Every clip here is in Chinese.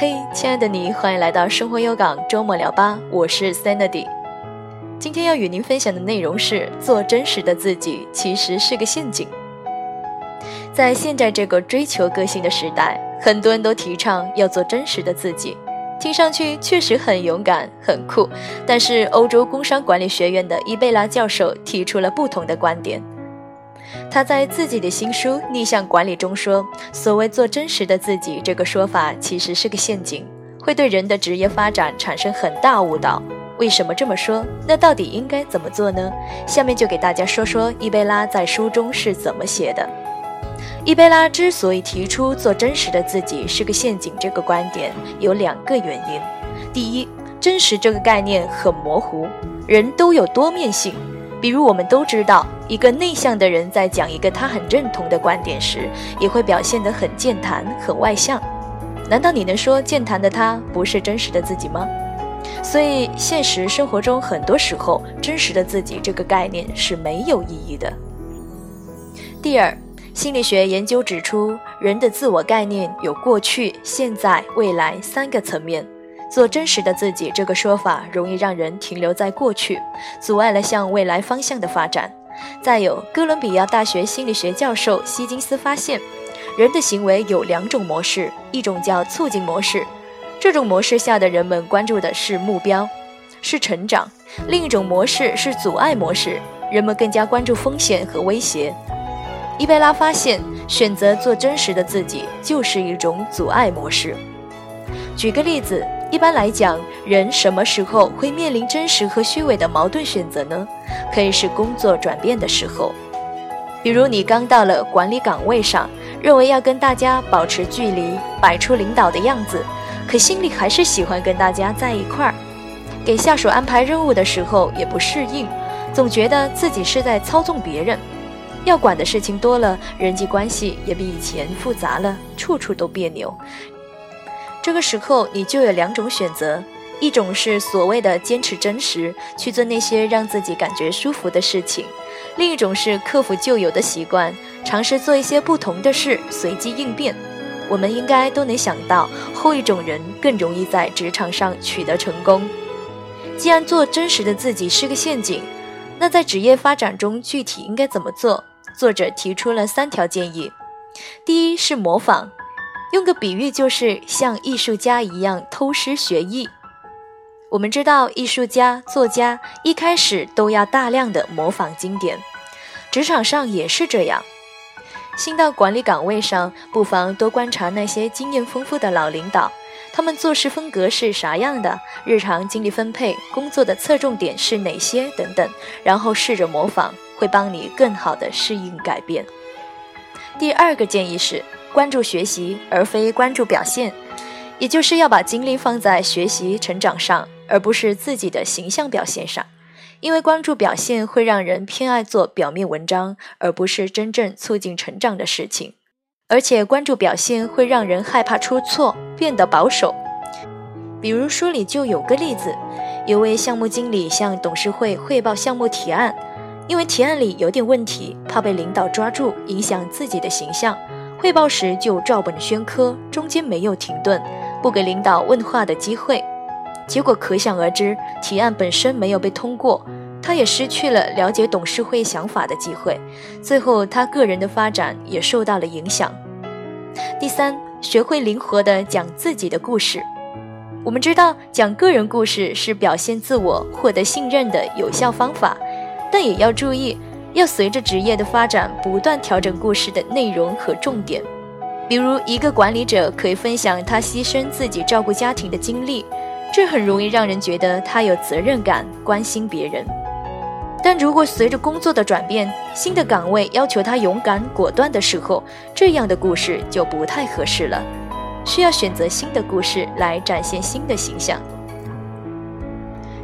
嘿，亲爱的你，欢迎来到生活优港周末聊吧，我是 Sandy。今天要与您分享的内容是：做真实的自己其实是个陷阱。在现在这个追求个性的时代，很多人都提倡要做真实的自己，听上去确实很勇敢、很酷。但是，欧洲工商管理学院的伊贝拉教授提出了不同的观点。他在自己的新书《逆向管理》中说：“所谓做真实的自己，这个说法其实是个陷阱，会对人的职业发展产生很大误导。为什么这么说？那到底应该怎么做呢？下面就给大家说说伊贝拉在书中是怎么写的。伊贝拉之所以提出做真实的自己是个陷阱这个观点，有两个原因：第一，真实这个概念很模糊，人都有多面性。”比如，我们都知道，一个内向的人在讲一个他很认同的观点时，也会表现得很健谈、很外向。难道你能说健谈的他不是真实的自己吗？所以，现实生活中很多时候，真实的自己这个概念是没有意义的。第二，心理学研究指出，人的自我概念有过去、现在、未来三个层面。做真实的自己这个说法容易让人停留在过去，阻碍了向未来方向的发展。再有，哥伦比亚大学心理学教授希金斯发现，人的行为有两种模式，一种叫促进模式，这种模式下的人们关注的是目标，是成长；另一种模式是阻碍模式，人们更加关注风险和威胁。伊贝拉发现，选择做真实的自己就是一种阻碍模式。举个例子。一般来讲，人什么时候会面临真实和虚伪的矛盾选择呢？可以是工作转变的时候，比如你刚到了管理岗位上，认为要跟大家保持距离，摆出领导的样子，可心里还是喜欢跟大家在一块儿。给下属安排任务的时候也不适应，总觉得自己是在操纵别人。要管的事情多了，人际关系也比以前复杂了，处处都别扭。这个时候，你就有两种选择：一种是所谓的坚持真实，去做那些让自己感觉舒服的事情；另一种是克服旧有的习惯，尝试做一些不同的事，随机应变。我们应该都能想到，后一种人更容易在职场上取得成功。既然做真实的自己是个陷阱，那在职业发展中具体应该怎么做？作者提出了三条建议：第一是模仿。用个比喻，就是像艺术家一样偷师学艺。我们知道，艺术家、作家一开始都要大量的模仿经典，职场上也是这样。新到管理岗位上，不妨多观察那些经验丰富的老领导，他们做事风格是啥样的，日常精力分配、工作的侧重点是哪些等等，然后试着模仿，会帮你更好的适应改变。第二个建议是。关注学习，而非关注表现，也就是要把精力放在学习成长上，而不是自己的形象表现上。因为关注表现会让人偏爱做表面文章，而不是真正促进成长的事情。而且关注表现会让人害怕出错，变得保守。比如书里就有个例子，有位项目经理向董事会汇报项目提案，因为提案里有点问题，怕被领导抓住，影响自己的形象。汇报时就照本宣科，中间没有停顿，不给领导问话的机会，结果可想而知，提案本身没有被通过，他也失去了了解董事会想法的机会，最后他个人的发展也受到了影响。第三，学会灵活地讲自己的故事。我们知道，讲个人故事是表现自我、获得信任的有效方法，但也要注意。要随着职业的发展不断调整故事的内容和重点，比如一个管理者可以分享他牺牲自己照顾家庭的经历，这很容易让人觉得他有责任感、关心别人。但如果随着工作的转变，新的岗位要求他勇敢果断的时候，这样的故事就不太合适了，需要选择新的故事来展现新的形象。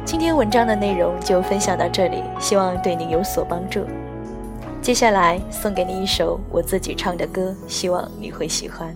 今天文章的内容就分享到这里，希望对你有所帮助。接下来送给你一首我自己唱的歌，希望你会喜欢。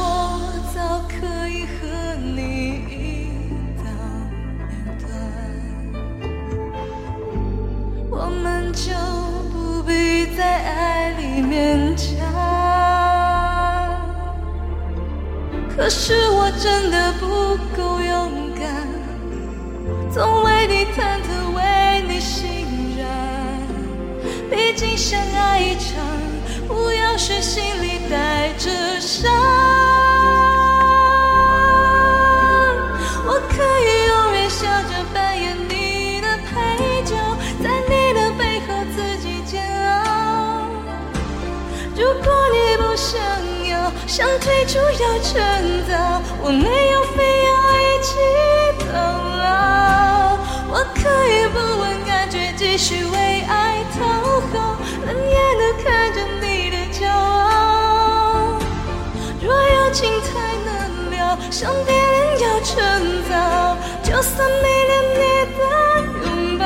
勉强。可是我真的不够勇敢，总为你忐忑，为你心软。毕竟相爱一场，不要是心里带着伤。如果你不想要，想退出要趁早，我没有非要一起到老。我可以不问感觉，继续为爱讨好，冷眼的看着你的骄傲。若有情太难了，想别人要趁早，就算没了你的拥抱，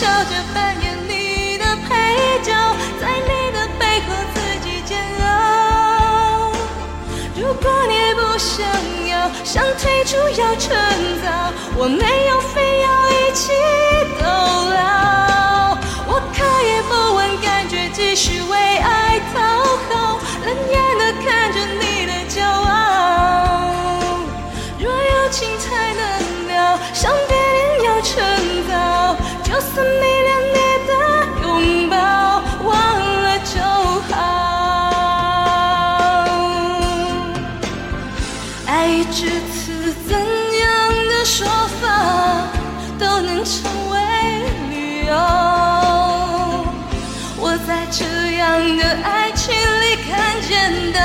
笑着扮演你的配角，在你的背后自己煎熬。如果你不想要，想退出要趁早，我没有非要一起到老。我可以不问感觉，继续为爱讨好，冷眼的看着你的骄傲。若有情太难了，想早，就算没了你的拥抱，忘了就好。爱已至此，怎样的说法都能成为理由。我在这样的爱情里看见的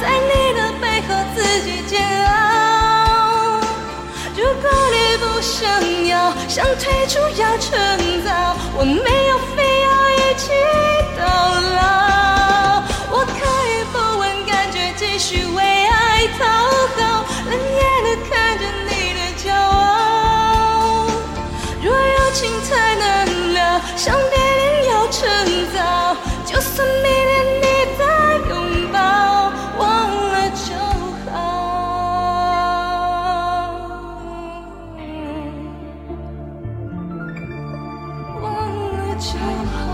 在你的背后自己煎熬。如果你不想要，想退出要趁早，我没有非要一起到老。我可以不问感觉，继续为爱讨好，冷眼的看着你的骄傲。若有情太难了，想别恋要趁早，就算 ใช่